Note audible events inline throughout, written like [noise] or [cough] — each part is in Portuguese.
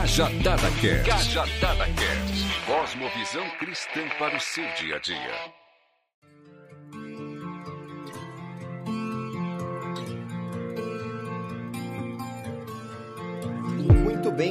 Cajadada Cast. Cajadada Cast. Cosmovisão cristã para o seu dia a dia.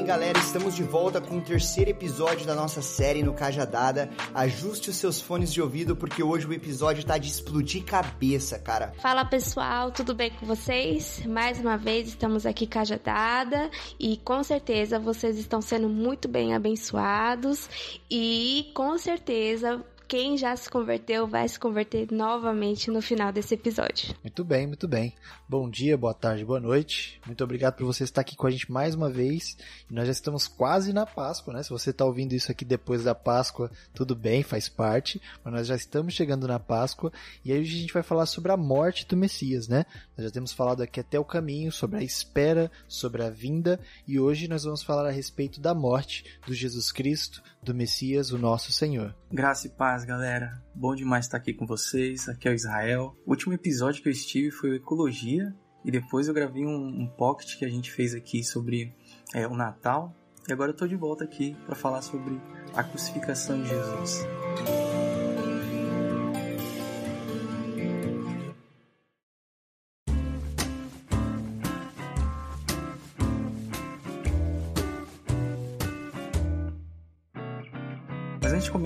Galera, estamos de volta com o terceiro episódio da nossa série no Cajadada. Ajuste os seus fones de ouvido porque hoje o episódio tá de explodir cabeça, cara. Fala pessoal, tudo bem com vocês? Mais uma vez estamos aqui Cajadada e com certeza vocês estão sendo muito bem abençoados e com certeza quem já se converteu vai se converter novamente no final desse episódio. Muito bem, muito bem. Bom dia, boa tarde, boa noite. Muito obrigado por você estar aqui com a gente mais uma vez. nós já estamos quase na Páscoa, né? Se você está ouvindo isso aqui depois da Páscoa, tudo bem, faz parte. Mas nós já estamos chegando na Páscoa e aí hoje a gente vai falar sobre a morte do Messias, né? Nós já temos falado aqui até o caminho, sobre a espera, sobre a vinda e hoje nós vamos falar a respeito da morte do Jesus Cristo, do Messias, o nosso Senhor. Graça e paz, galera. Bom demais estar aqui com vocês. Aqui é o Israel. O último episódio que eu estive foi o Ecologia e depois eu gravei um, um pocket que a gente fez aqui sobre é, o Natal. E agora eu tô de volta aqui para falar sobre a crucificação de Jesus.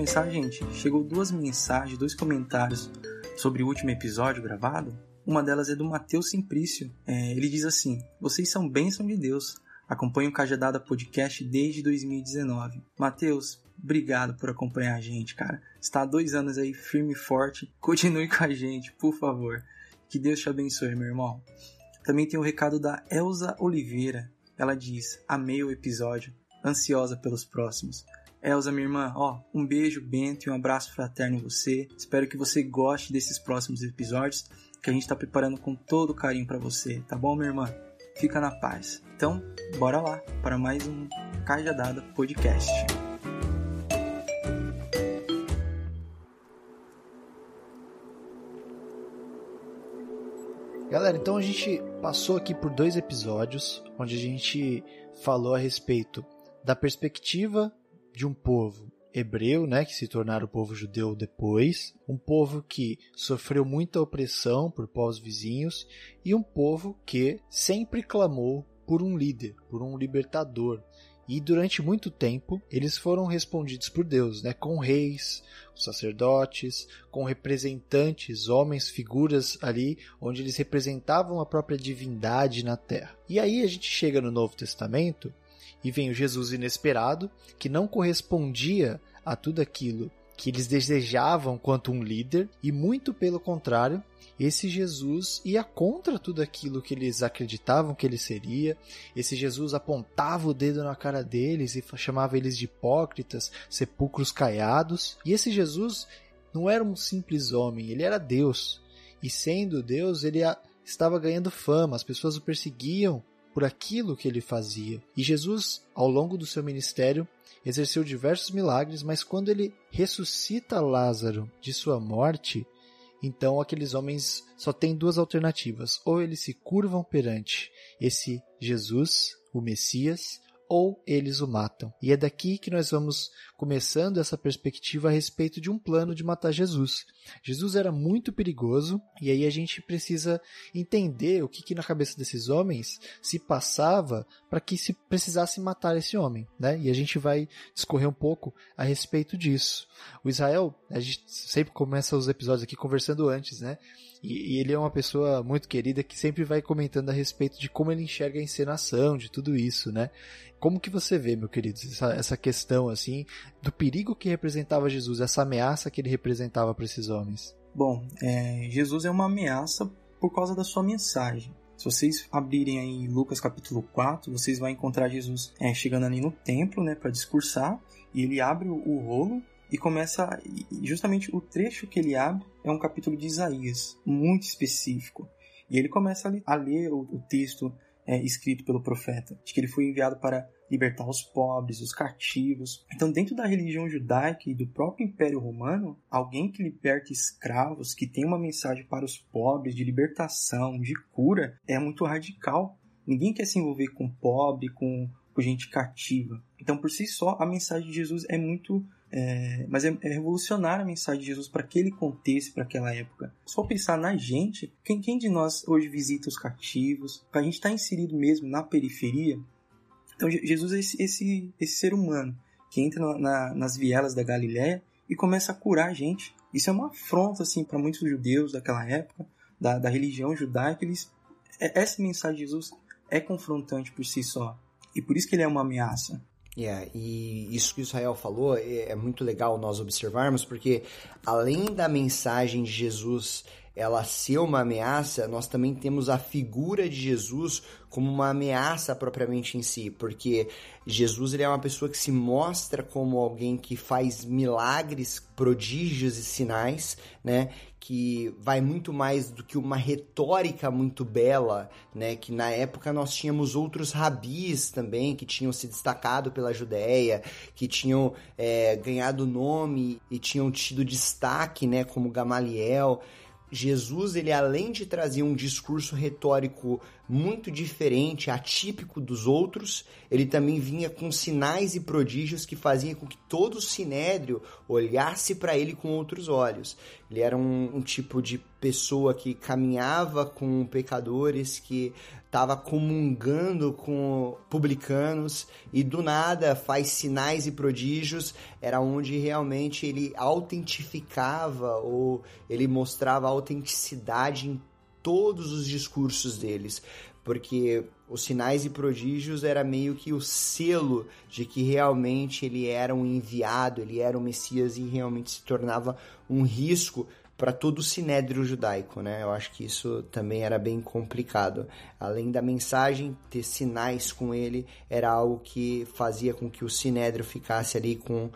Começar, gente, chegou duas mensagens, dois comentários sobre o último episódio gravado. Uma delas é do Matheus Simplício. É, ele diz assim: Vocês são bênção de Deus. Acompanho o Cajadada Podcast desde 2019. Matheus, obrigado por acompanhar a gente, cara. Está há dois anos aí firme e forte. Continue com a gente, por favor. Que Deus te abençoe, meu irmão. Também tem o recado da Elza Oliveira. Ela diz: Amei o episódio, ansiosa pelos próximos. Elza, minha irmã, ó, um beijo, Bento, e um abraço fraterno em você. Espero que você goste desses próximos episódios que a gente tá preparando com todo carinho para você, tá bom, minha irmã? Fica na paz. Então, bora lá para mais um Cajadada Podcast. Galera, então a gente passou aqui por dois episódios onde a gente falou a respeito da perspectiva de um povo hebreu, né, que se tornaram o povo judeu depois, um povo que sofreu muita opressão por povos vizinhos e um povo que sempre clamou por um líder, por um libertador. E durante muito tempo eles foram respondidos por Deus, né, com reis, sacerdotes, com representantes, homens, figuras ali, onde eles representavam a própria divindade na terra. E aí a gente chega no Novo Testamento e vem o Jesus inesperado, que não correspondia a tudo aquilo que eles desejavam quanto um líder, e muito pelo contrário, esse Jesus ia contra tudo aquilo que eles acreditavam que ele seria. Esse Jesus apontava o dedo na cara deles e chamava eles de hipócritas, sepulcros caiados. E esse Jesus não era um simples homem, ele era Deus. E sendo Deus, ele estava ganhando fama, as pessoas o perseguiam por aquilo que ele fazia. E Jesus, ao longo do seu ministério, exerceu diversos milagres, mas quando ele ressuscita Lázaro de sua morte, então aqueles homens só têm duas alternativas: ou eles se curvam perante esse Jesus, o Messias, ou eles o matam. E é daqui que nós vamos começando essa perspectiva a respeito de um plano de matar Jesus. Jesus era muito perigoso e aí a gente precisa entender o que, que na cabeça desses homens se passava para que se precisasse matar esse homem, né? E a gente vai discorrer um pouco a respeito disso. O Israel, a gente sempre começa os episódios aqui conversando antes, né? E, e, ele é uma pessoa muito querida que sempre vai comentando a respeito de como ele enxerga a encenação, de tudo isso, né? Como que você vê, meu querido, essa, essa questão, assim, do perigo que representava Jesus, essa ameaça que ele representava para esses homens? Bom, é, Jesus é uma ameaça por causa da sua mensagem. Se vocês abrirem aí Lucas capítulo 4, vocês vão encontrar Jesus é, chegando ali no templo, né, para discursar, e ele abre o, o rolo e começa justamente o trecho que ele abre é um capítulo de Isaías muito específico e ele começa a ler o, o texto é, escrito pelo profeta de que ele foi enviado para libertar os pobres, os cativos. Então, dentro da religião judaica e do próprio Império Romano, alguém que liberta escravos, que tem uma mensagem para os pobres de libertação, de cura, é muito radical. Ninguém quer se envolver com pobre, com por gente cativa. Então, por si só, a mensagem de Jesus é muito é, mas é, é revolucionária a mensagem de Jesus para aquele contexto, para aquela época. Só pensar na gente, quem, quem de nós hoje visita os cativos, a gente está inserido mesmo na periferia. Então Jesus é esse, esse, esse ser humano que entra na, na, nas vielas da Galiléia e começa a curar a gente. Isso é uma afronta assim para muitos judeus daquela época, da, da religião judaica. Eles, é, essa mensagem de Jesus é confrontante por si só e por isso que ele é uma ameaça. Yeah, e isso que Israel falou é, é muito legal nós observarmos, porque além da mensagem de Jesus ela ser uma ameaça, nós também temos a figura de Jesus como uma ameaça propriamente em si, porque Jesus ele é uma pessoa que se mostra como alguém que faz milagres, prodígios e sinais, né? Que vai muito mais do que uma retórica muito bela, né? Que na época nós tínhamos outros rabis também que tinham se destacado pela Judéia, que tinham é, ganhado nome e tinham tido destaque, né? Como Gamaliel. Jesus, ele além de trazer um discurso retórico muito diferente, atípico dos outros, ele também vinha com sinais e prodígios que faziam com que todo o sinédrio olhasse para ele com outros olhos. Ele era um, um, tipo de pessoa que caminhava com pecadores, que estava comungando com publicanos e do nada faz sinais e prodígios, era onde realmente ele autentificava ou ele mostrava autenticidade em todos os discursos deles, porque os sinais e prodígios era meio que o selo de que realmente ele era um enviado, ele era um Messias e realmente se tornava um risco para todo o sinédrio judaico, né? Eu acho que isso também era bem complicado. Além da mensagem, ter sinais com ele era algo que fazia com que o sinédrio ficasse ali com,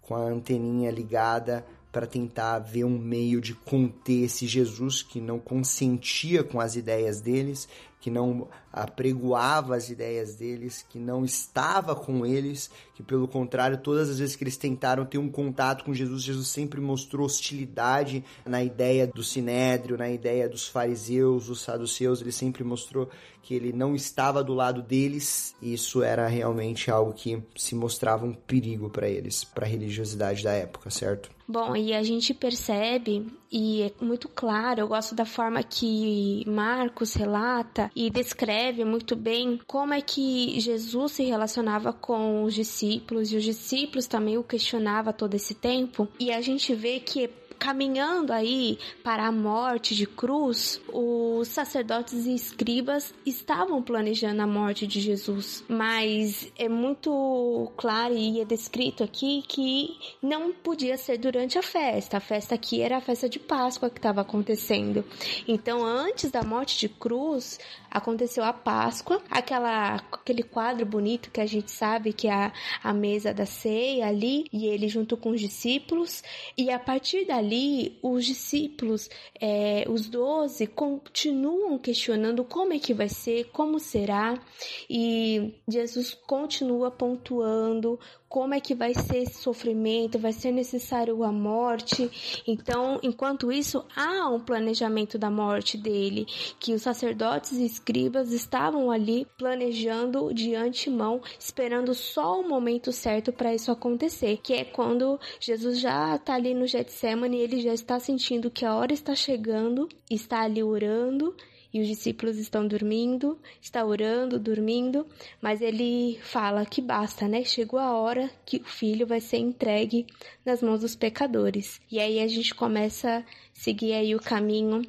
com a anteninha ligada para tentar ver um meio de conter esse Jesus que não consentia com as ideias deles, que não apregoava as ideias deles, que não estava com eles, que pelo contrário, todas as vezes que eles tentaram ter um contato com Jesus, Jesus sempre mostrou hostilidade na ideia do sinédrio, na ideia dos fariseus, dos saduceus, ele sempre mostrou que ele não estava do lado deles, e isso era realmente algo que se mostrava um perigo para eles, para a religiosidade da época, certo? Bom, e a gente percebe, e é muito claro, eu gosto da forma que Marcos relata e descreve muito bem como é que Jesus se relacionava com os discípulos, e os discípulos também o questionava todo esse tempo, e a gente vê que caminhando aí para a morte de cruz, os sacerdotes e escribas estavam planejando a morte de Jesus, mas é muito claro e é descrito aqui que não podia ser durante a festa. A festa aqui era a festa de Páscoa que estava acontecendo. Então, antes da morte de cruz, aconteceu a Páscoa, aquela aquele quadro bonito que a gente sabe que é a, a mesa da ceia ali, e ele junto com os discípulos, e a partir dali ali os discípulos, é, os doze, continuam questionando como é que vai ser, como será, e Jesus continua pontuando como é que vai ser esse sofrimento, vai ser necessário a morte. Então, enquanto isso, há um planejamento da morte dele, que os sacerdotes e escribas estavam ali planejando de antemão, esperando só o momento certo para isso acontecer, que é quando Jesus já está ali no Getsemane, ele já está sentindo que a hora está chegando, está ali orando e os discípulos estão dormindo, está orando, dormindo, mas ele fala que basta, né? Chegou a hora que o filho vai ser entregue nas mãos dos pecadores. E aí a gente começa a seguir aí o caminho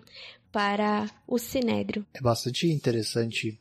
para o sinédrio. É bastante interessante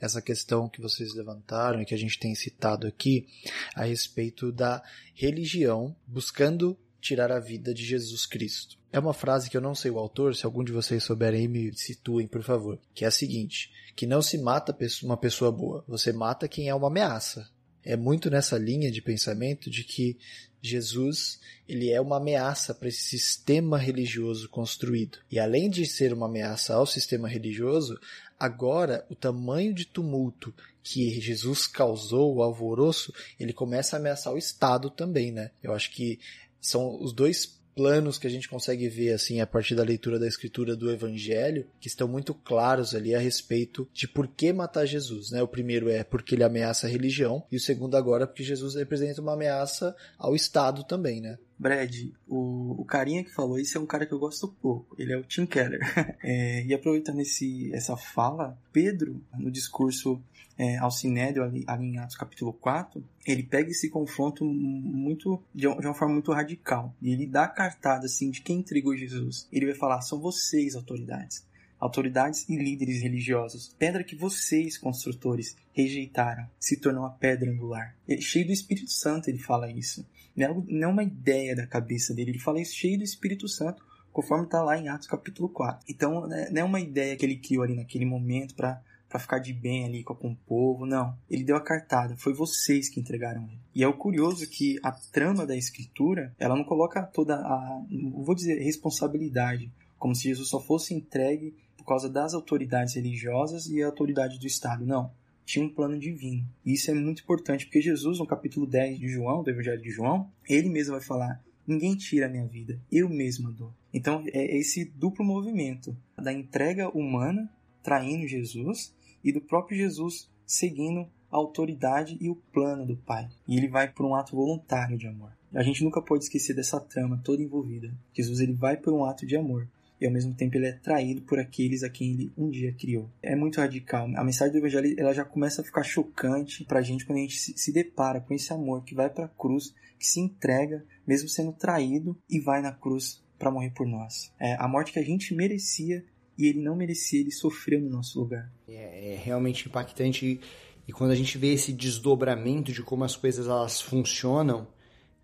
essa questão que vocês levantaram e que a gente tem citado aqui a respeito da religião buscando tirar a vida de Jesus Cristo. É uma frase que eu não sei o autor, se algum de vocês souberem me situem, por favor. Que é a seguinte: que não se mata uma pessoa boa, você mata quem é uma ameaça. É muito nessa linha de pensamento de que Jesus ele é uma ameaça para esse sistema religioso construído. E além de ser uma ameaça ao sistema religioso, agora o tamanho de tumulto que Jesus causou, o alvoroço, ele começa a ameaçar o Estado também, né? Eu acho que são os dois planos que a gente consegue ver assim a partir da leitura da escritura do evangelho que estão muito claros ali a respeito de por que matar Jesus, né? O primeiro é porque ele ameaça a religião e o segundo agora porque Jesus representa uma ameaça ao Estado também, né? Brad, o, o carinha que falou isso é um cara que eu gosto pouco. Ele é o Tim Keller. [laughs] é, e aproveitando esse, essa fala, Pedro, no discurso é, ao Sinédrio, ali, ali, em Atos capítulo 4, ele pega esse confronto muito de uma forma muito radical. E ele dá cartada assim, de quem entregou Jesus. Ele vai falar: são vocês, autoridades autoridades e líderes religiosos. Pedra que vocês, construtores, rejeitaram, se tornou a pedra angular. É cheio do Espírito Santo ele fala isso. Não é uma ideia da cabeça dele, ele fala isso cheio do Espírito Santo, conforme está lá em Atos capítulo 4. Então, né, não é uma ideia que ele criou ali naquele momento para para ficar de bem ali com, o povo, não. Ele deu a cartada, foi vocês que entregaram ele. E é o curioso que a trama da escritura, ela não coloca toda a, vou dizer responsabilidade, como se Jesus só fosse entregue por causa das autoridades religiosas e a autoridade do Estado, não tinha um plano divino. E isso é muito importante, porque Jesus, no capítulo 10 de João, do Evangelho de João, ele mesmo vai falar: Ninguém tira a minha vida, eu mesmo dou. Então é esse duplo movimento da entrega humana, traindo Jesus, e do próprio Jesus seguindo a autoridade e o plano do Pai. E ele vai por um ato voluntário de amor. A gente nunca pode esquecer dessa trama toda envolvida. Jesus ele vai por um ato de amor e ao mesmo tempo ele é traído por aqueles a quem ele um dia criou. É muito radical. A mensagem do evangelho ela já começa a ficar chocante pra gente quando a gente se depara com esse amor que vai para a cruz, que se entrega, mesmo sendo traído, e vai na cruz para morrer por nós. É a morte que a gente merecia e ele não merecia, ele sofreu no nosso lugar. É, é realmente impactante e quando a gente vê esse desdobramento de como as coisas elas funcionam,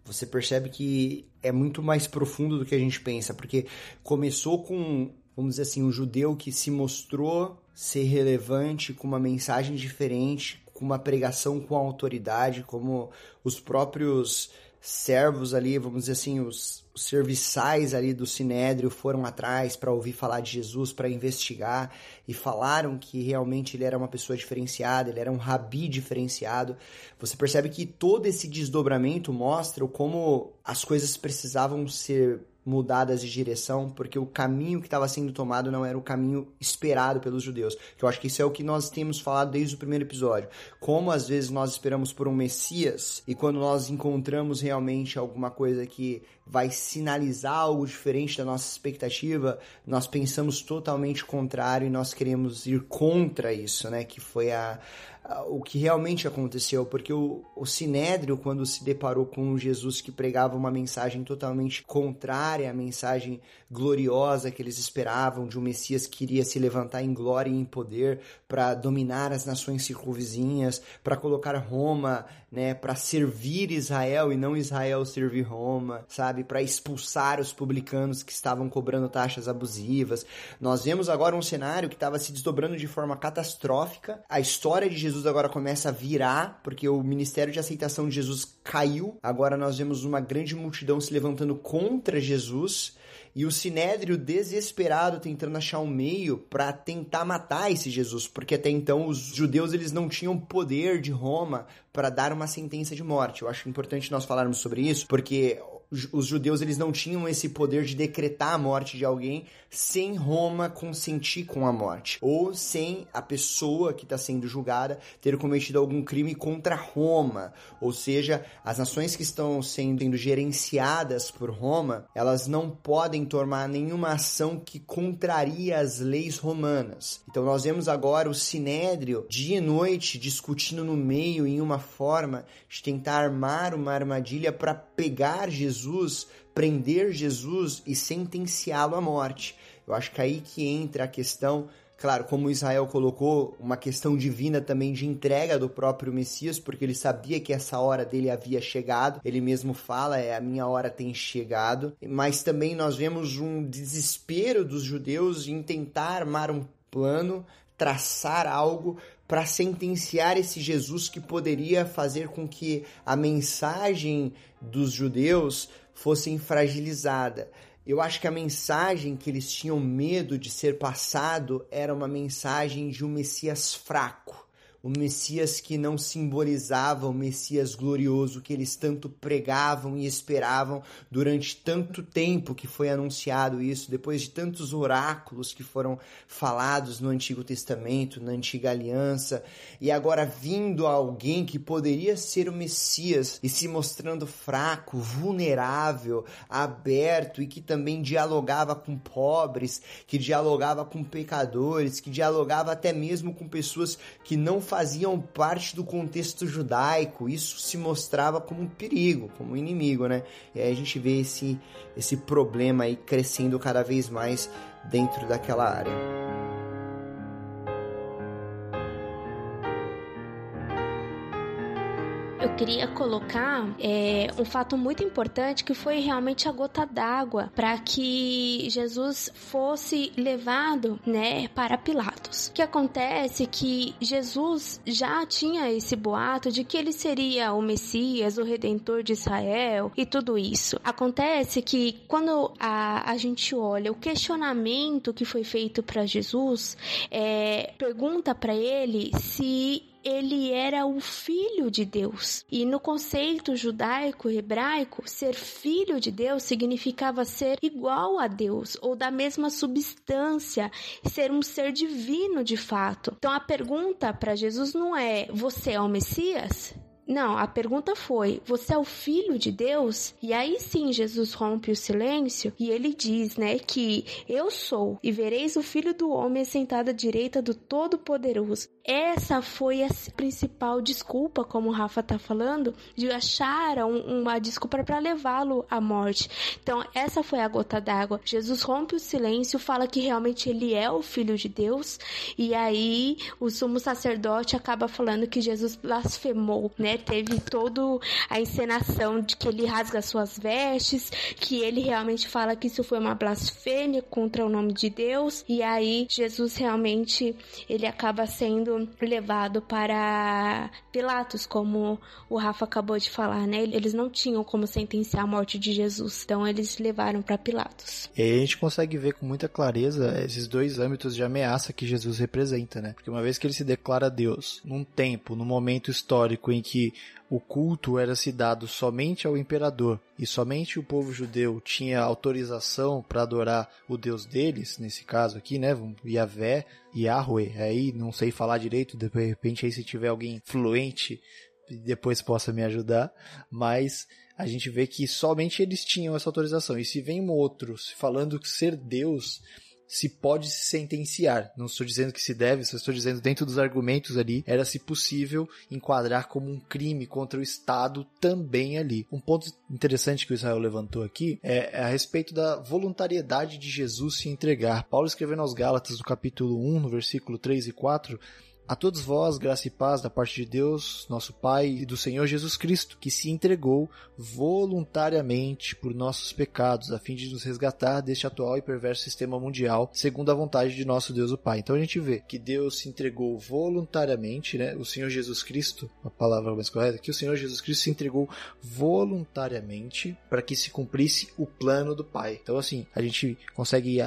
você percebe que é muito mais profundo do que a gente pensa, porque começou com, vamos dizer assim, um judeu que se mostrou ser relevante, com uma mensagem diferente, com uma pregação com autoridade, como os próprios servos ali, vamos dizer assim, os, serviçais ali do Sinédrio foram atrás para ouvir falar de Jesus, para investigar e falaram que realmente ele era uma pessoa diferenciada, ele era um rabi diferenciado. Você percebe que todo esse desdobramento mostra como as coisas precisavam ser mudadas de direção, porque o caminho que estava sendo tomado não era o caminho esperado pelos judeus. Que eu acho que isso é o que nós temos falado desde o primeiro episódio. Como às vezes nós esperamos por um Messias e quando nós encontramos realmente alguma coisa que vai sinalizar algo diferente da nossa expectativa, nós pensamos totalmente contrário e nós queremos ir contra isso, né? Que foi a, o que realmente aconteceu, porque o, o Sinédrio, quando se deparou com Jesus que pregava uma mensagem totalmente contrária à mensagem gloriosa que eles esperavam, de um Messias que iria se levantar em glória e em poder para dominar as nações circunvizinhas, para colocar Roma, né, para servir Israel e não Israel servir Roma, sabe, para expulsar os publicanos que estavam cobrando taxas abusivas. Nós vemos agora um cenário que estava se desdobrando de forma catastrófica. A história de Jesus agora começa a virar, porque o ministério de aceitação de Jesus caiu. Agora nós vemos uma grande multidão se levantando contra Jesus e o Sinédrio desesperado tentando achar um meio para tentar matar esse Jesus, porque até então os judeus eles não tinham poder de Roma para dar uma sentença de morte. Eu acho importante nós falarmos sobre isso, porque os judeus eles não tinham esse poder de decretar a morte de alguém sem Roma consentir com a morte. Ou sem a pessoa que está sendo julgada ter cometido algum crime contra Roma, ou seja, as nações que estão sendo gerenciadas por Roma, elas não podem tomar nenhuma ação que contraria as leis romanas. Então nós vemos agora o sinédrio dia e noite discutindo no meio em uma forma de tentar armar uma armadilha para pegar Jesus, prender Jesus e sentenciá-lo à morte. Eu acho que aí que entra a questão, claro, como Israel colocou, uma questão divina também de entrega do próprio Messias, porque ele sabia que essa hora dele havia chegado. Ele mesmo fala, é a minha hora tem chegado. Mas também nós vemos um desespero dos judeus em tentar armar um plano, traçar algo para sentenciar esse Jesus que poderia fazer com que a mensagem dos judeus fosse fragilizada. Eu acho que a mensagem que eles tinham medo de ser passado era uma mensagem de um Messias fraco, o Messias que não simbolizava o Messias glorioso que eles tanto pregavam e esperavam durante tanto tempo que foi anunciado isso, depois de tantos oráculos que foram falados no Antigo Testamento, na Antiga Aliança, e agora vindo alguém que poderia ser o Messias e se mostrando fraco, vulnerável, aberto e que também dialogava com pobres, que dialogava com pecadores, que dialogava até mesmo com pessoas que não faziam parte do contexto judaico. Isso se mostrava como um perigo, como um inimigo, né? E aí a gente vê esse, esse problema aí crescendo cada vez mais dentro daquela área. Eu queria colocar é, um fato muito importante que foi realmente a gota d'água para que Jesus fosse levado, né, para Pilatos. O que acontece é que Jesus já tinha esse boato de que ele seria o Messias, o Redentor de Israel e tudo isso. Acontece que quando a, a gente olha o questionamento que foi feito para Jesus, é, pergunta para ele se ele era o filho de Deus. E no conceito judaico hebraico, ser filho de Deus significava ser igual a Deus ou da mesma substância, ser um ser divino de fato. Então a pergunta para Jesus não é: você é o Messias? Não, a pergunta foi: Você é o filho de Deus? E aí sim Jesus rompe o silêncio e ele diz, né, que eu sou, e vereis o filho do homem sentado à direita do Todo-Poderoso. Essa foi a principal desculpa, como o Rafa tá falando, de achar um, uma desculpa para levá-lo à morte. Então, essa foi a gota d'água. Jesus rompe o silêncio, fala que realmente ele é o filho de Deus, e aí o sumo sacerdote acaba falando que Jesus blasfemou, né? Teve todo a encenação de que ele rasga suas vestes, que ele realmente fala que isso foi uma blasfêmia contra o nome de Deus, e aí Jesus realmente ele acaba sendo levado para Pilatos, como o Rafa acabou de falar, né? Eles não tinham como sentenciar a morte de Jesus, então eles levaram para Pilatos. E aí a gente consegue ver com muita clareza esses dois âmbitos de ameaça que Jesus representa, né? Porque uma vez que ele se declara Deus, num tempo, num momento histórico em que o culto era se dado somente ao imperador e somente o povo judeu tinha autorização para adorar o Deus deles, nesse caso aqui, né, Yahvé, Yahweh, aí não sei falar direito, de repente aí se tiver alguém fluente depois possa me ajudar, mas a gente vê que somente eles tinham essa autorização. E se vem um outro falando que ser Deus se pode se sentenciar. Não estou dizendo que se deve, só estou dizendo dentro dos argumentos ali, era se possível enquadrar como um crime contra o Estado também ali. Um ponto interessante que o Israel levantou aqui é, é a respeito da voluntariedade de Jesus se entregar. Paulo escrevendo aos Gálatas no capítulo 1, no versículo 3 e 4, a todos vós, graça e paz da parte de Deus, nosso Pai e do Senhor Jesus Cristo, que se entregou voluntariamente por nossos pecados, a fim de nos resgatar deste atual e perverso sistema mundial, segundo a vontade de nosso Deus o Pai. Então a gente vê que Deus se entregou voluntariamente, né? O Senhor Jesus Cristo, a palavra mais correta, que o Senhor Jesus Cristo se entregou voluntariamente para que se cumprisse o plano do Pai. Então assim, a gente consegue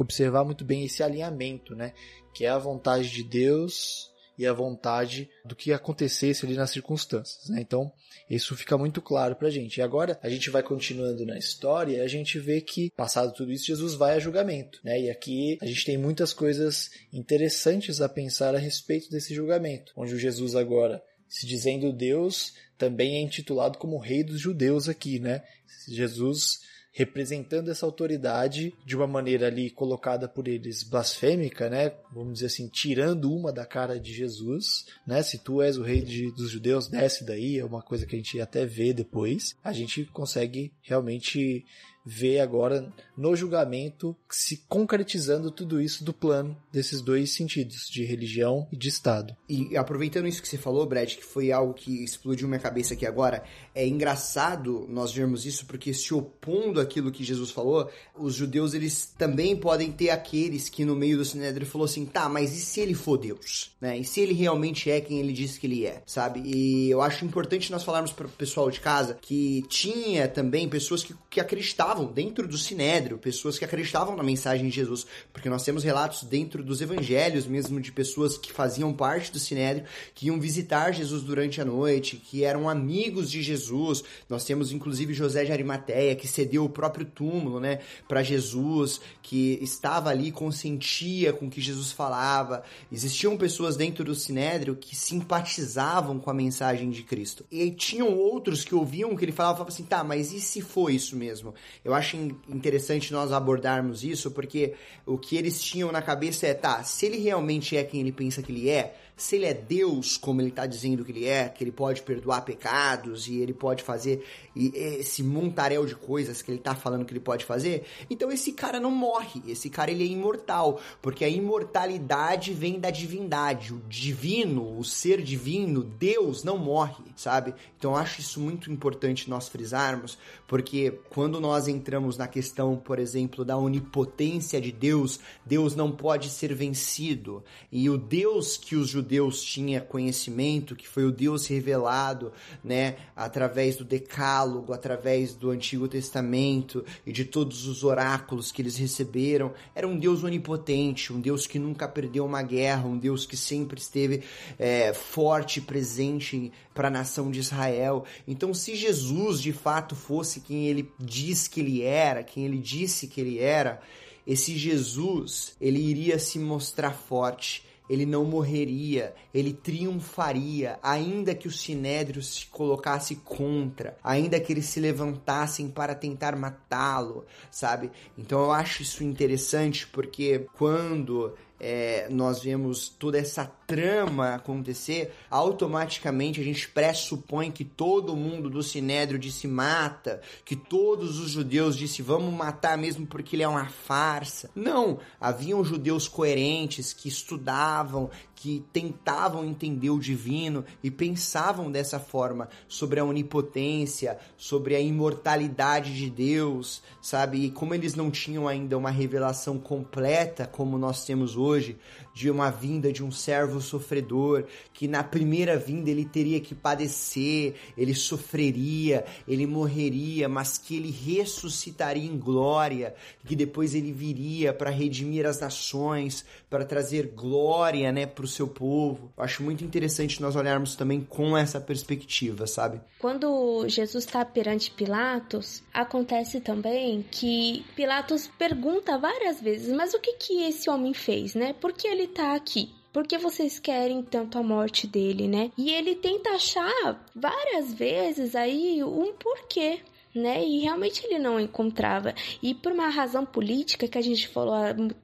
observar muito bem esse alinhamento, né? Que é a vontade de Deus e a vontade do que acontecesse ali nas circunstâncias, né? Então, isso fica muito claro pra gente. E agora, a gente vai continuando na história e a gente vê que, passado tudo isso, Jesus vai a julgamento, né? E aqui a gente tem muitas coisas interessantes a pensar a respeito desse julgamento, onde o Jesus agora, se dizendo Deus, também é intitulado como Rei dos Judeus aqui, né? Jesus representando essa autoridade de uma maneira ali colocada por eles blasfêmica, né? Vamos dizer assim, tirando uma da cara de Jesus, né? Se tu és o rei de, dos judeus, desce daí, é uma coisa que a gente até vê depois. A gente consegue realmente vê agora no julgamento se concretizando tudo isso do plano desses dois sentidos, de religião e de Estado. E aproveitando isso que você falou, Brad, que foi algo que explodiu minha cabeça aqui agora, é engraçado nós vermos isso porque se opondo àquilo que Jesus falou, os judeus eles também podem ter aqueles que no meio do Sinédrio falou assim, tá, mas e se ele for Deus? Né? E se ele realmente é quem ele diz que ele é, sabe? E eu acho importante nós falarmos para o pessoal de casa que tinha também pessoas que, que acreditavam dentro do Sinédrio pessoas que acreditavam na mensagem de Jesus, porque nós temos relatos dentro dos evangelhos mesmo de pessoas que faziam parte do sinédrio, que iam visitar Jesus durante a noite, que eram amigos de Jesus. Nós temos inclusive José de Arimateia, que cedeu o próprio túmulo, né, para Jesus, que estava ali, consentia com o que Jesus falava. Existiam pessoas dentro do sinédrio que simpatizavam com a mensagem de Cristo. E tinham outros que ouviam o que ele falava falavam assim: tá, mas e se foi isso mesmo? Eu acho interessante nós abordarmos isso, porque o que eles tinham na cabeça é: tá, se ele realmente é quem ele pensa que ele é, se ele é Deus, como ele está dizendo que ele é, que ele pode perdoar pecados e ele pode fazer esse montaréu de coisas que ele está falando que ele pode fazer, então esse cara não morre, esse cara ele é imortal, porque a imortalidade vem da divindade, o divino, o ser divino, Deus não morre, sabe? Então eu acho isso muito importante nós frisarmos, porque quando nós entramos na questão, por exemplo, da onipotência de Deus, Deus não pode ser vencido, e o Deus que os judeus Deus tinha conhecimento, que foi o Deus revelado, né, através do Decálogo, através do Antigo Testamento e de todos os oráculos que eles receberam. Era um Deus onipotente, um Deus que nunca perdeu uma guerra, um Deus que sempre esteve é, forte presente para a nação de Israel. Então, se Jesus de fato fosse quem ele diz que ele era, quem ele disse que ele era, esse Jesus, ele iria se mostrar forte, ele não morreria, ele triunfaria, ainda que o sinédrio se colocasse contra, ainda que eles se levantassem para tentar matá-lo, sabe? Então eu acho isso interessante porque quando é, nós vemos toda essa trama acontecer, automaticamente a gente pressupõe que todo mundo do Sinédrio disse mata, que todos os judeus disse vamos matar mesmo porque ele é uma farsa. Não, haviam judeus coerentes que estudavam, que tentavam entender o divino e pensavam dessa forma sobre a onipotência, sobre a imortalidade de Deus, sabe? E como eles não tinham ainda uma revelação completa como nós temos hoje, de uma vinda de um servo sofredor, que na primeira vinda ele teria que padecer, ele sofreria, ele morreria, mas que ele ressuscitaria em glória, que depois ele viria para redimir as nações, para trazer glória, né, para o seu povo. Eu acho muito interessante nós olharmos também com essa perspectiva, sabe? Quando Jesus está perante Pilatos, acontece também que Pilatos pergunta várias vezes, mas o que que esse homem fez, né? Por que ele tá aqui? Por que vocês querem tanto a morte dele, né? E ele tenta achar várias vezes aí um porquê né? E realmente ele não encontrava. E por uma razão política que a gente falou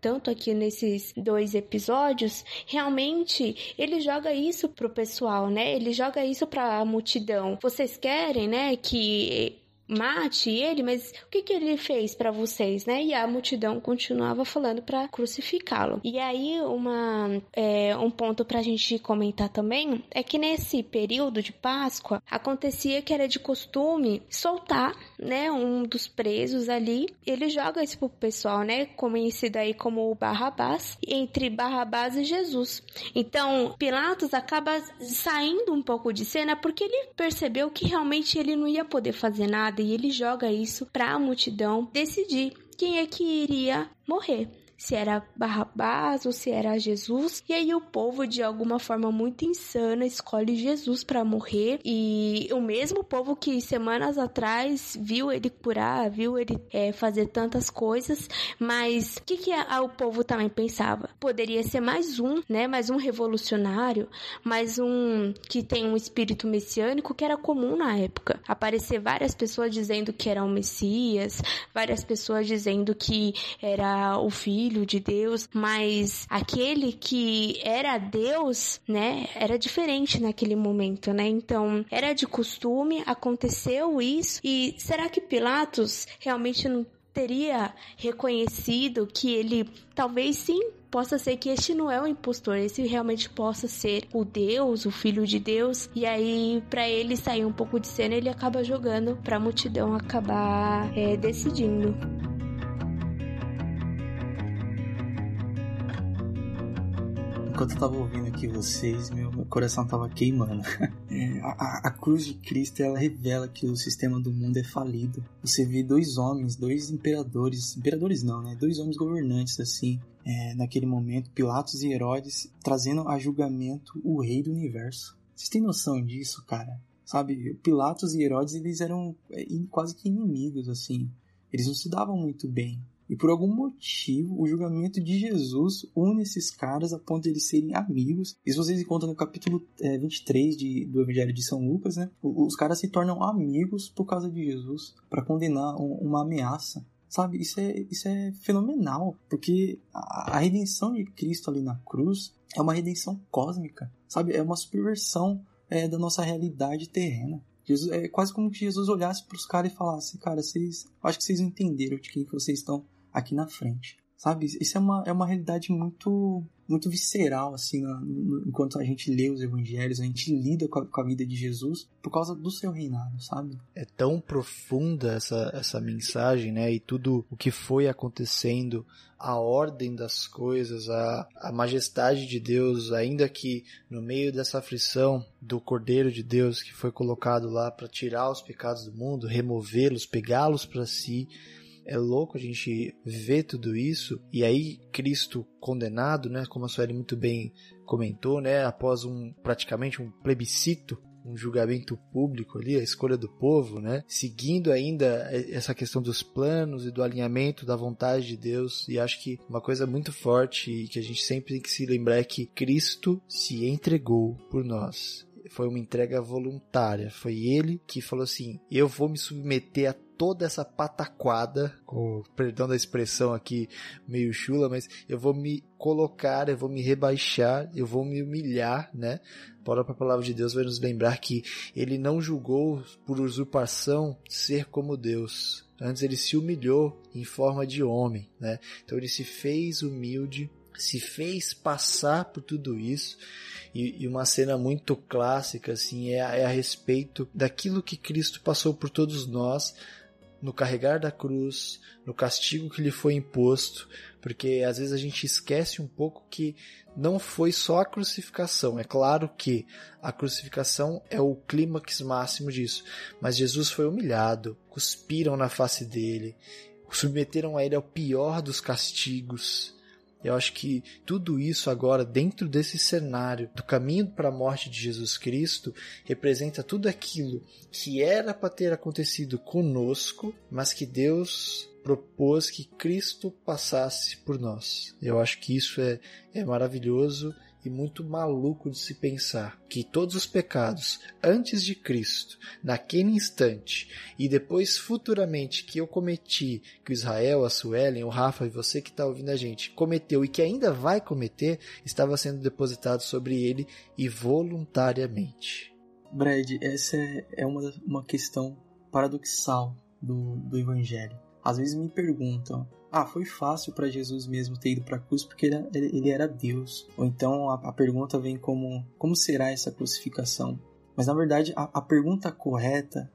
tanto aqui nesses dois episódios, realmente ele joga isso pro pessoal, né? Ele joga isso pra multidão. Vocês querem, né, que mate ele, mas o que, que ele fez para vocês, né? E a multidão continuava falando para crucificá-lo. E aí, uma, é, um ponto pra gente comentar também é que nesse período de Páscoa acontecia que era de costume soltar, né, um dos presos ali. Ele joga isso pro pessoal, né? Conhecido aí como Barrabás, entre Barrabás e Jesus. Então, Pilatos acaba saindo um pouco de cena porque ele percebeu que realmente ele não ia poder fazer nada e ele joga isso para a multidão decidir quem é que iria morrer se era Barrabás ou se era Jesus. E aí o povo, de alguma forma muito insana, escolhe Jesus para morrer. E o mesmo povo que semanas atrás viu ele curar, viu ele é, fazer tantas coisas, mas o que, que a, a, o povo também pensava? Poderia ser mais um, né? Mais um revolucionário, mais um que tem um espírito messiânico que era comum na época. Aparecer várias pessoas dizendo que era o Messias, várias pessoas dizendo que era o filho filho de Deus, mas aquele que era Deus, né, era diferente naquele momento, né? Então, era de costume, aconteceu isso, e será que Pilatos realmente não teria reconhecido que ele talvez sim possa ser que este não é o impostor, esse realmente possa ser o Deus, o filho de Deus, e aí para ele sair um pouco de cena, ele acaba jogando para a multidão acabar é, decidindo. Enquanto eu tava ouvindo aqui vocês, meu, meu coração tava queimando. [laughs] É, a, a, cruz de Cristo, ela revela que o sistema do mundo é falido. Você vê dois homens, dois imperadores, imperadores não, né? Dois homens governantes, assim, é, naquele momento, Pilatos e Herodes, trazendo a julgamento o rei do universo. Vocês têm noção disso, cara? Sabe, Pilatos e Herodes, eles eram é, quase que inimigos, assim. Eles não se davam muito bem. E por algum motivo, o julgamento de Jesus une esses caras a ponto de eles serem amigos. Isso vocês encontram no capítulo é, 23 de, do Evangelho de São Lucas, né? Os caras se tornam amigos por causa de Jesus, para condenar um, uma ameaça. Sabe, isso é, isso é fenomenal, porque a, a redenção de Cristo ali na cruz é uma redenção cósmica, sabe? É uma subversão é, da nossa realidade terrena. Jesus, é quase como que Jesus olhasse para os caras e falasse: Cara, vocês, acho que vocês entenderam de quem que vocês estão aqui na frente. Sabe? Isso é uma, é uma realidade muito muito visceral, assim, no, enquanto a gente lê os evangelhos, a gente lida com a, com a, vida de Jesus por causa do seu reinado, sabe? É tão profunda essa, essa mensagem, né? E tudo o que foi acontecendo, a ordem das coisas, a, a majestade de Deus, ainda que no meio dessa aflição do Cordeiro de Deus que foi colocado lá para tirar os pecados do mundo, removê-los, pegá-los para si é louco a gente ver tudo isso e aí Cristo condenado, né, como a Sueli muito bem comentou, né, após um praticamente um plebiscito um julgamento público ali, a escolha do povo, né? Seguindo ainda essa questão dos planos e do alinhamento da vontade de Deus. E acho que uma coisa muito forte e que a gente sempre tem que se lembrar é que Cristo se entregou por nós. Foi uma entrega voluntária. Foi ele que falou assim: Eu vou me submeter a toda essa pataquada, com perdão da expressão aqui meio chula, mas eu vou me colocar, eu vou me rebaixar, eu vou me humilhar, né? A própria palavra de Deus vai nos lembrar que ele não julgou por usurpação ser como Deus. Antes ele se humilhou em forma de homem, né? Então ele se fez humilde, se fez passar por tudo isso e, e uma cena muito clássica assim é, é a respeito daquilo que Cristo passou por todos nós no carregar da cruz, no castigo que lhe foi imposto, porque às vezes a gente esquece um pouco que não foi só a crucificação. É claro que a crucificação é o clímax máximo disso, mas Jesus foi humilhado, cuspiram na face dele, submeteram a ele ao pior dos castigos, eu acho que tudo isso agora, dentro desse cenário do caminho para a morte de Jesus Cristo, representa tudo aquilo que era para ter acontecido conosco, mas que Deus propôs que Cristo passasse por nós. Eu acho que isso é, é maravilhoso e muito maluco de se pensar que todos os pecados antes de Cristo, naquele instante, e depois futuramente que eu cometi, que o Israel, a Suelen, o Rafa e você que está ouvindo a gente cometeu e que ainda vai cometer, estava sendo depositado sobre ele e voluntariamente. Brad, essa é uma, uma questão paradoxal do, do Evangelho. Às vezes me perguntam, ah, foi fácil para Jesus mesmo ter ido para a cruz porque ele, ele, era Deus. Ou então a, a, pergunta vem como: como será essa crucificação? Mas na verdade a, a pergunta correta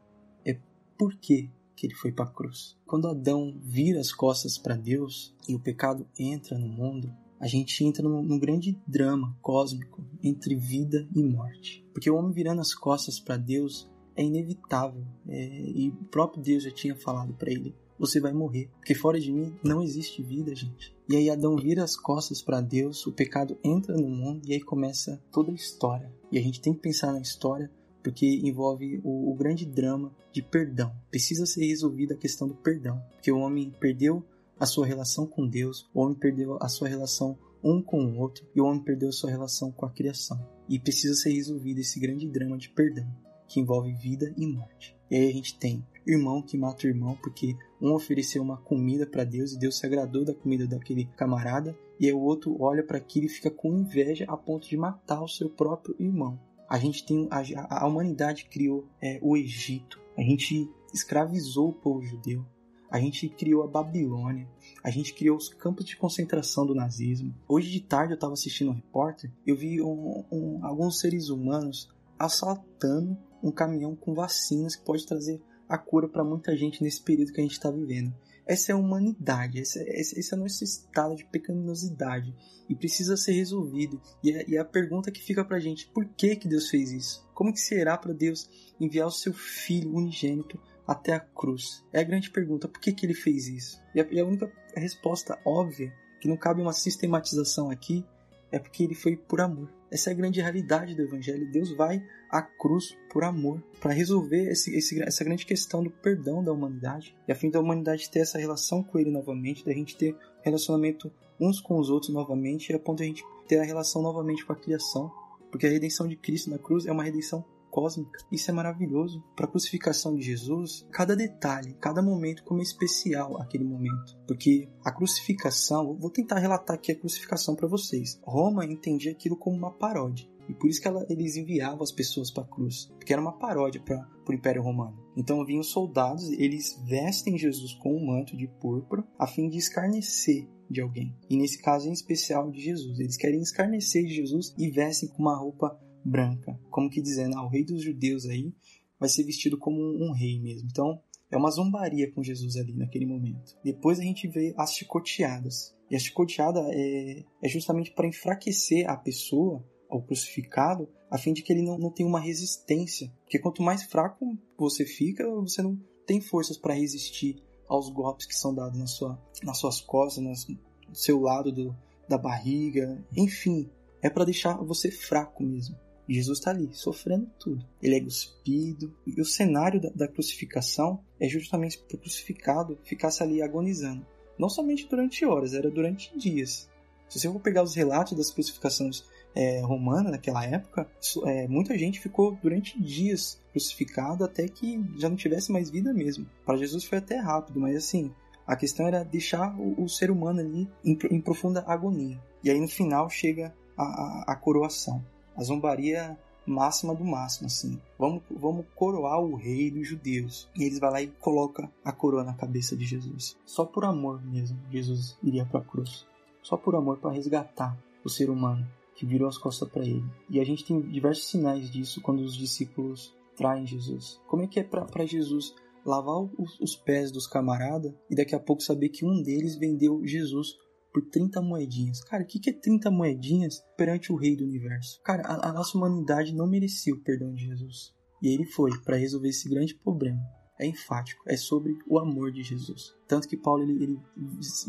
é por que, que ele foi para a cruz? Quando Adão vira as costas para Deus e o pecado entra no mundo, a gente entra num, num, grande drama cósmico entre vida e morte. Porque o homem virando as costas para Deus é inevitável. É, e o próprio Deus já tinha falado para ele: você vai morrer. Porque fora de mim não existe vida, gente. E aí Adão vira as costas para Deus, o pecado entra no mundo e aí começa toda a história. E a gente tem que pensar na história porque envolve o, o grande drama de perdão. Precisa ser resolvida a questão do perdão. Porque o homem perdeu a sua relação com Deus, o homem perdeu a sua relação um com o outro e o homem perdeu a sua relação com a criação. E precisa ser resolvido esse grande drama de perdão, que envolve vida e morte. E aí a gente tem irmão que mata o irmão porque um ofereceu uma comida para Deus e Deus se agradou da comida daquele camarada, e aí o outro olha para aquilo e fica com inveja a ponto de matar o seu próprio irmão. A gente tem a, a humanidade criou é, o Egito, a gente escravizou o povo judeu, a gente criou a Babilônia, a gente criou os campos de concentração do nazismo. Hoje de tarde eu estava assistindo um repórter, eu vi um, um, alguns seres humanos assaltando um caminhão com vacinas que pode trazer a cura para muita gente nesse período que a gente está vivendo. Essa é a humanidade, esse, é o nosso estado de pecaminosidade e precisa ser resolvido. E é, e é a pergunta que fica pra gente: por que, que Deus fez isso? Como que será para Deus enviar o seu Filho unigênito até a cruz? É a grande pergunta: por que, que ele fez isso? E a, e a única resposta óbvia, que não cabe uma sistematização aqui, é porque ele foi por amor. Essa é a grande realidade do Evangelho. Deus vai à cruz por amor, para resolver esse, esse, essa grande questão do perdão da humanidade, e a fim da humanidade ter essa relação com Ele novamente, da gente ter relacionamento uns com os outros novamente, e a ponto de a gente ter a relação novamente com a criação. Porque a redenção de Cristo na cruz é uma redenção cósmica. Isso é maravilhoso. Para a crucificação de Jesus, cada detalhe, cada momento como é especial aquele momento. Porque a crucificação, vou tentar relatar aqui a crucificação para vocês. Roma entendia aquilo como uma paródia. E por isso que ela, eles enviavam as pessoas para a cruz, porque era uma paródia para o Império Romano. Então vinham soldados, eles vestem Jesus com um manto de púrpura a fim de escarnecer de alguém. E nesse caso em especial de Jesus, eles querem escarnecer de Jesus e vestem com uma roupa branca, como que dizendo, ah, o rei dos judeus aí vai ser vestido como um, rei mesmo. Então, é uma zombaria com Jesus ali naquele momento. Depois a gente vê as chicoteadas. E a chicoteada é, é justamente para enfraquecer a pessoa, ao crucificado, a fim de que ele não, não tenha uma resistência. Porque quanto mais fraco você fica, você não tem forças para resistir aos golpes que são dados na sua, nas suas costas, no seu lado do, da barriga, enfim. É para deixar você fraco mesmo. Jesus está ali, sofrendo tudo. Ele é cuspido. E o cenário da, da crucificação é justamente para o crucificado ficasse ali agonizando. Não somente durante horas, era durante dias. Se você for pegar os relatos das crucificações é, romanas naquela época, é, muita gente ficou durante dias crucificado até que já não tivesse mais vida mesmo. Para Jesus foi até rápido, mas assim, a questão era deixar o, o ser humano ali em, em, profunda agonia. E aí no final chega a, a, a coroação a zombaria máxima do máximo, assim. Vamos, vamos coroar o rei dos judeus. E eles vai lá e coloca a coroa na cabeça de Jesus. Só por amor mesmo, Jesus iria para a cruz. Só por amor para resgatar o ser humano que virou as costas para ele. E a gente tem diversos sinais disso quando os discípulos traem Jesus. Como é que é para Jesus lavar os, os pés dos camaradas e daqui a pouco saber que um deles vendeu Jesus por 30 moedinhas. Cara, o que, que é 30 moedinhas perante o Rei do Universo? Cara, a, a nossa humanidade não merecia o perdão de Jesus. E ele foi para resolver esse grande problema. É enfático, é sobre o amor de Jesus. Tanto que Paulo, ele, ele,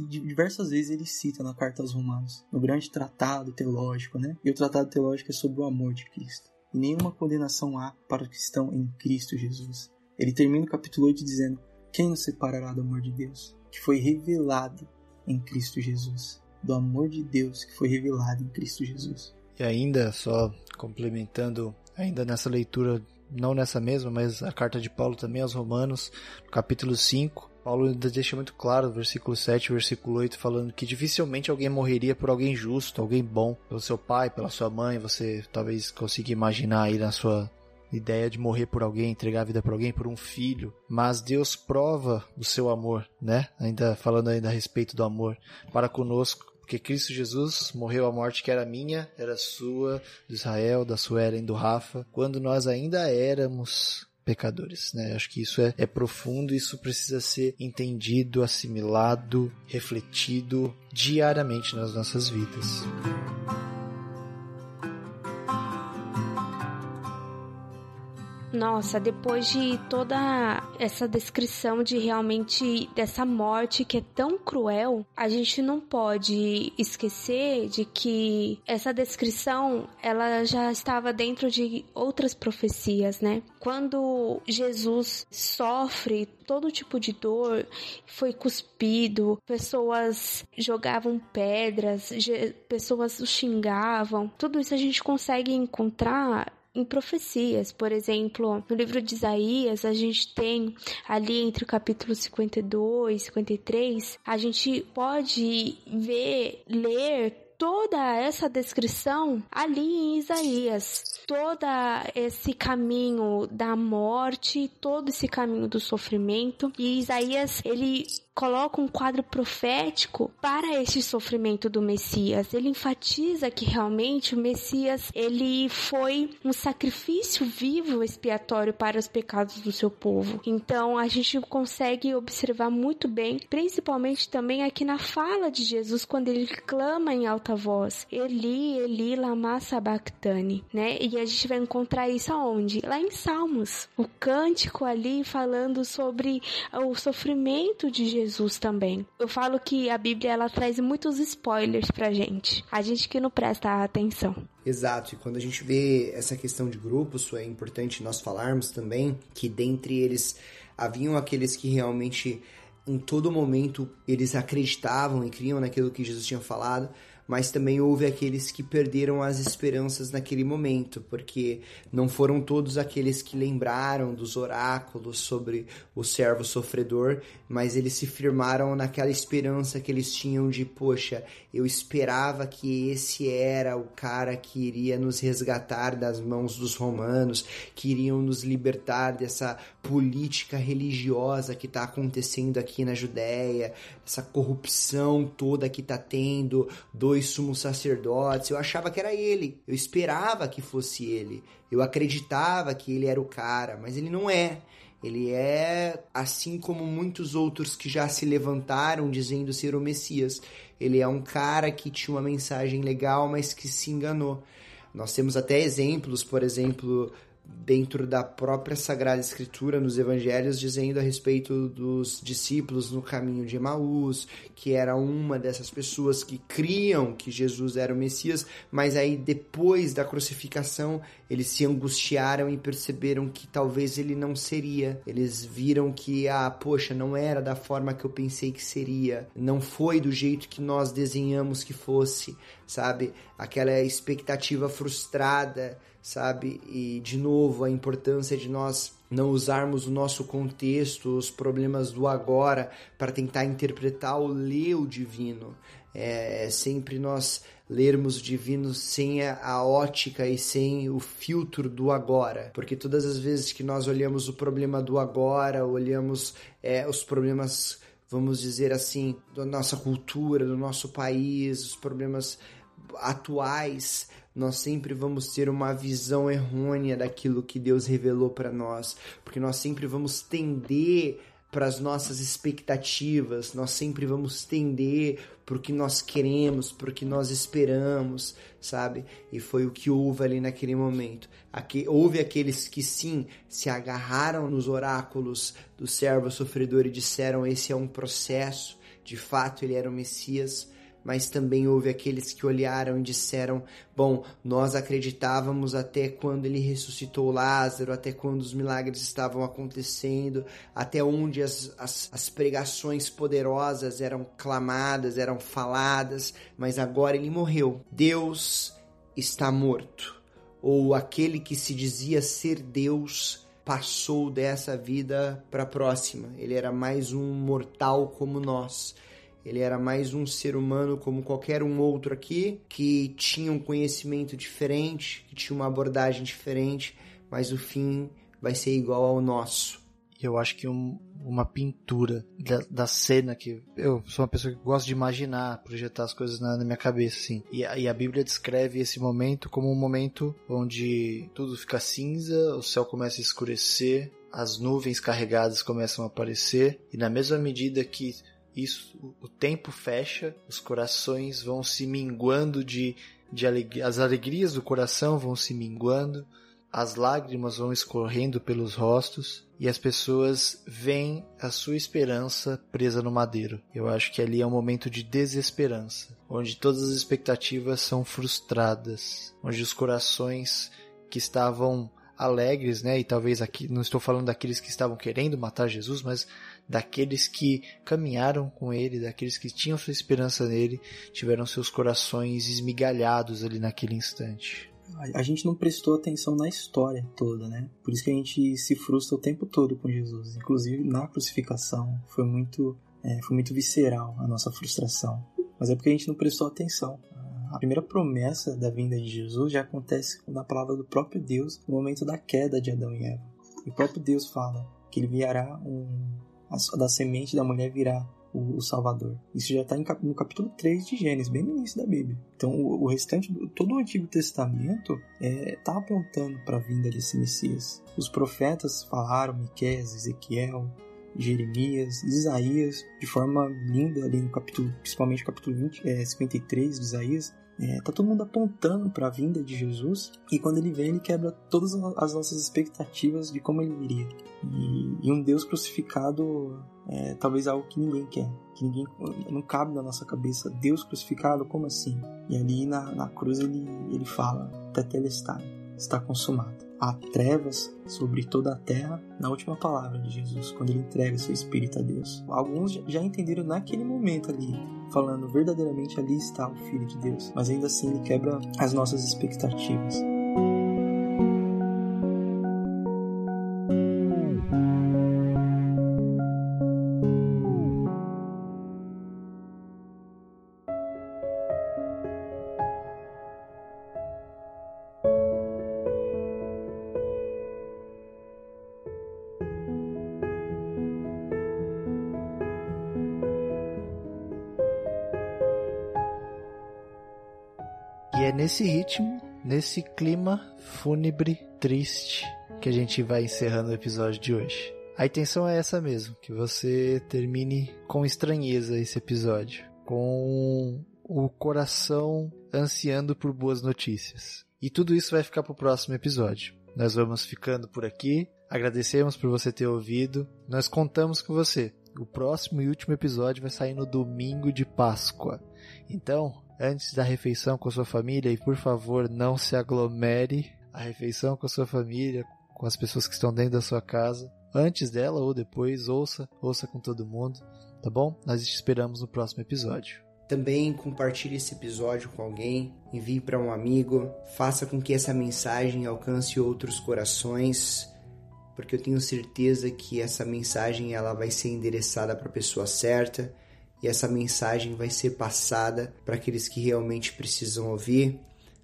diversas vezes, ele cita na carta aos Romanos, no grande tratado teológico, né? E o tratado teológico é sobre o amor de Cristo. E nenhuma condenação há para os que estão em Cristo Jesus. Ele termina o capítulo 8 dizendo: Quem nos separará do amor de Deus? Que foi revelado em Cristo Jesus, do amor de Deus que foi revelado em Cristo Jesus. E ainda, só complementando, ainda nessa leitura, não nessa mesma, mas a carta de Paulo também aos Romanos, no capítulo 5, Paulo ainda deixa muito claro, versículo 7 versículo 8, falando que dificilmente alguém morreria por alguém justo, alguém bom, pelo seu pai, pela sua mãe, você talvez consiga imaginar aí na sua ideia de morrer por alguém, entregar a vida por alguém, por um filho, mas Deus prova o seu amor, né? Ainda falando ainda a respeito do amor para conosco, porque Cristo Jesus morreu a morte que era minha, era sua, do Israel, da Suelen, do Rafa, quando nós ainda éramos pecadores, né? Acho que isso é, é profundo, isso precisa ser entendido, assimilado, refletido diariamente nas nossas vidas. Nossa, depois de toda essa descrição de realmente dessa morte que é tão cruel, a gente não pode esquecer de que essa descrição ela já estava dentro de outras profecias, né? Quando Jesus sofre todo tipo de dor, foi cuspido, pessoas jogavam pedras, pessoas o xingavam. Tudo isso a gente consegue encontrar em profecias. Por exemplo, no livro de Isaías, a gente tem ali entre o capítulo 52 e 53, a gente pode ver, ler toda essa descrição ali em Isaías, todo esse caminho da morte, todo esse caminho do sofrimento. E Isaías, ele coloca um quadro profético para este sofrimento do Messias. Ele enfatiza que realmente o Messias ele foi um sacrifício vivo expiatório para os pecados do seu povo. Então a gente consegue observar muito bem, principalmente também aqui na fala de Jesus quando ele clama em alta voz: Eli, Eli, lama sabachthani, né? E a gente vai encontrar isso aonde? Lá em Salmos. O cântico ali falando sobre o sofrimento de Jesus também. Eu falo que a Bíblia ela traz muitos spoilers pra gente. A gente que não presta atenção. Exato, e quando a gente vê essa questão de grupos, é importante nós falarmos também que dentre eles haviam aqueles que realmente em todo momento eles acreditavam e criam naquilo que Jesus tinha falado, mas também houve aqueles que perderam as esperanças naquele momento, porque não foram todos aqueles que lembraram dos oráculos sobre o servo sofredor, mas eles se firmaram naquela esperança que eles tinham de, poxa, eu esperava que esse era o cara que iria nos resgatar das mãos dos romanos, que iriam nos libertar dessa política religiosa que está acontecendo aqui na Judéia, essa corrupção toda que está tendo, dois sumos sacerdotes. Eu achava que era ele, eu esperava que fosse ele, eu acreditava que ele era o cara, mas ele não é. Ele é assim como muitos outros que já se levantaram dizendo ser o Messias. Ele é um cara que tinha uma mensagem legal, mas que se enganou. Nós temos até exemplos, por exemplo, dentro da própria Sagrada Escritura, nos Evangelhos, dizendo a respeito dos discípulos no caminho de Emaús, que era uma dessas pessoas que criam que Jesus era o Messias, mas aí depois da crucificação eles se angustiaram e perceberam que talvez ele não seria. Eles viram que, ah, poxa, não era da forma que eu pensei que seria, não foi do jeito que nós desenhamos que fosse, sabe? Aquela expectativa frustrada sabe? E de novo, a importância de nós não usarmos o nosso contexto, os problemas do agora, para tentar interpretar ou ler o divino. É, é sempre nós lermos o divino sem a, a, ótica e sem o filtro do agora. Porque todas as vezes que nós olhamos o problema do agora, olhamos é, os problemas, vamos dizer assim, da nossa cultura, do nosso país, os problemas atuais, nós sempre vamos ter uma visão errônea daquilo que Deus revelou para nós, porque nós sempre vamos tender para as nossas expectativas, nós sempre vamos tender para o que nós queremos, para o que nós esperamos, sabe? E foi o que houve ali naquele momento. Aqui, houve aqueles que sim se agarraram nos oráculos do servo sofredor e disseram: esse é um processo, de fato ele era o Messias mas também houve aqueles que olharam e disseram: Bom, nós acreditávamos até quando ele ressuscitou Lázaro, até quando os milagres estavam acontecendo, até onde as, as, as pregações poderosas eram clamadas, eram faladas, mas agora ele morreu. Deus está morto. Ou aquele que se dizia ser Deus passou dessa vida para a próxima. Ele era mais um mortal como nós ele era mais um ser humano como qualquer um outro aqui, que tinha um conhecimento diferente, que tinha uma abordagem diferente, mas o fim vai ser igual ao nosso. Eu acho que um, uma pintura da, da, cena que eu sou uma pessoa que gosta de imaginar, projetar as coisas na, na minha cabeça, assim. E, e, a Bíblia descreve esse momento como um momento onde tudo fica cinza, o céu começa a escurecer, as nuvens carregadas começam a aparecer, e na mesma medida que isso, o tempo fecha, os corações vão se minguando de, de alegria, as alegrias do coração vão se minguando, as lágrimas vão escorrendo pelos rostos e as pessoas veem a sua esperança presa no madeiro. Eu acho que ali é um momento de desesperança, onde todas as expectativas são frustradas, onde os corações que estavam alegres, né? E talvez aqui não estou falando daqueles que estavam querendo matar Jesus, mas daqueles que caminharam com ele, daqueles que tinham sua esperança nele, tiveram seus corações esmigalhados ali naquele instante. A gente não prestou atenção na história toda, né? Por isso que a gente se frustra o tempo todo com Jesus. Inclusive na crucificação foi muito, é, foi muito visceral a nossa frustração. Mas é porque a gente não prestou atenção. A primeira promessa da vinda de Jesus já acontece na palavra do próprio Deus no momento da queda de Adão e Eva. E o próprio Deus fala que ele enviará um, da semente da mulher virá o, o Salvador. Isso já está no capítulo 3 de Gênesis, bem no início da Bíblia. Então, o, o restante, todo o Antigo Testamento está é, tá apontando para a vinda desse Messias. Os profetas falaram, Miqueias, Ezequiel, Jeremias, Isaías, de forma linda ali no capítulo, principalmente no capítulo 20, é, 53 de Isaías, é, tá todo mundo apontando para a vinda de Jesus e quando ele vem ele quebra todas as nossas expectativas de como ele viria. E, e um Deus crucificado é talvez algo que ninguém quer, que ninguém não cabe na nossa cabeça. Deus crucificado, como assim? E ali na, na cruz ele, ele fala: Tetelestai, está consumado há trevas sobre toda a terra na última palavra de Jesus, quando ele entrega seu espírito a Deus. Alguns já entenderam naquele momento ali, falando verdadeiramente ali está o Filho de Deus, mas ainda assim ele quebra as nossas expectativas. Nesse ritmo, nesse clima fúnebre, triste, que a gente vai encerrando o episódio de hoje. A intenção é essa mesmo, que você termine com estranheza esse episódio, com o coração ansiando por boas notícias. E tudo isso vai ficar para o próximo episódio. Nós vamos ficando por aqui. Agradecemos por você ter ouvido. Nós contamos com você. O próximo e último episódio vai sair no domingo de Páscoa. Então, antes da refeição com sua família e por favor não se aglomere a refeição com sua família, com as pessoas que estão dentro da sua casa. Antes dela ou depois, ouça, ouça com todo mundo, tá bom? Nós te esperamos no próximo episódio. Também compartilhe esse episódio com alguém, envie para um amigo, faça com que essa mensagem alcance outros corações, porque eu tenho certeza que essa mensagem ela vai ser endereçada para a pessoa certa e essa mensagem vai ser passada para aqueles que realmente precisam ouvir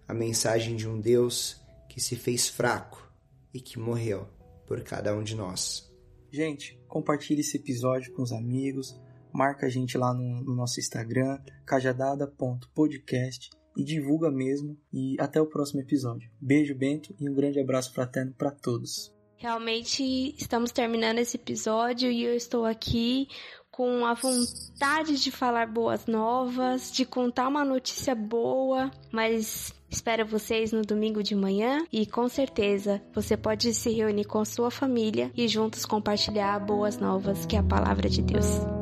a mensagem de um Deus que se fez fraco e que morreu por cada um de nós. Gente, compartilhe esse episódio com os amigos, marca a gente lá no, no nosso Instagram, cajadada.podcast e divulga mesmo. E até o próximo episódio. Beijo, Bento, e um grande abraço fraterno para todos. Realmente estamos terminando esse episódio e eu estou aqui com a vontade de falar boas novas, de contar uma notícia boa, mas espero vocês no domingo de manhã e com certeza você pode se reunir com a sua família e juntos compartilhar boas novas que é a palavra de Deus.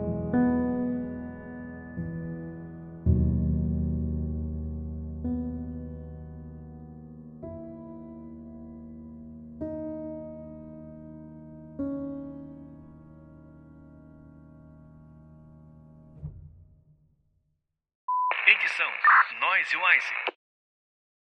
Crazy.